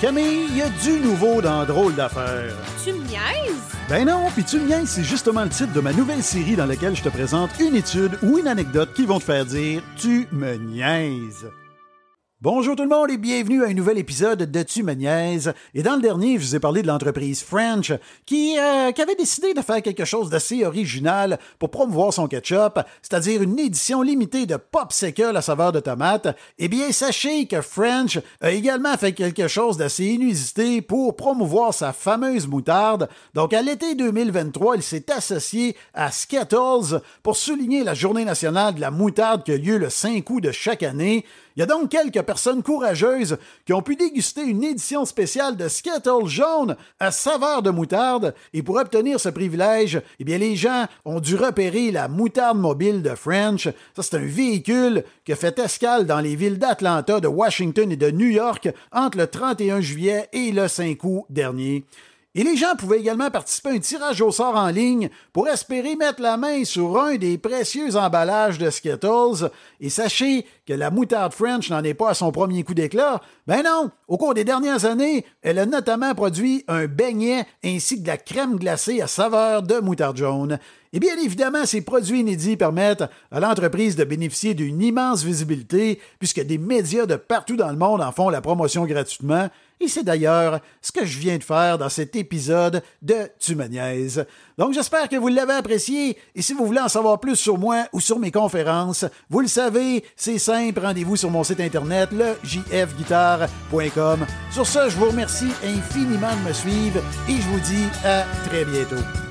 Camille, il y a du nouveau dans Drôle d'affaires. Tu me niaises? Ben non, puis tu me niaises, c'est justement le titre de ma nouvelle série dans laquelle je te présente une étude ou une anecdote qui vont te faire dire Tu me niaises. Bonjour tout le monde et bienvenue à un nouvel épisode de Tu me. Et dans le dernier, je vous ai parlé de l'entreprise French qui, euh, qui avait décidé de faire quelque chose d'assez original pour promouvoir son ketchup, c'est-à-dire une édition limitée de Popsicle à saveur de tomate. Eh bien, sachez que French a également fait quelque chose d'assez inusité pour promouvoir sa fameuse moutarde. Donc, à l'été 2023, il s'est associé à Skittles pour souligner la journée nationale de la moutarde qui a lieu le 5 août de chaque année. Il y a donc quelques personnes courageuses qui ont pu déguster une édition spéciale de Skittles jaune à saveur de moutarde et pour obtenir ce privilège, eh bien les gens ont dû repérer la moutarde mobile de French. Ça c'est un véhicule qui a fait escale dans les villes d'Atlanta, de Washington et de New York entre le 31 juillet et le 5 août dernier. Et les gens pouvaient également participer à un tirage au sort en ligne pour espérer mettre la main sur un des précieux emballages de Skittles. Et sachez que la moutarde French n'en est pas à son premier coup d'éclat. Ben non, au cours des dernières années, elle a notamment produit un beignet ainsi que de la crème glacée à saveur de moutarde jaune. Et bien évidemment, ces produits inédits permettent à l'entreprise de bénéficier d'une immense visibilité puisque des médias de partout dans le monde en font la promotion gratuitement. Et c'est d'ailleurs ce que je viens de faire dans cet épisode de Tu. Donc j'espère que vous l'avez apprécié et si vous voulez en savoir plus sur moi ou sur mes conférences, vous le savez, c'est simple, rendez-vous sur mon site internet le jfguitar.com. Sur ce, je vous remercie infiniment de me suivre et je vous dis à très bientôt.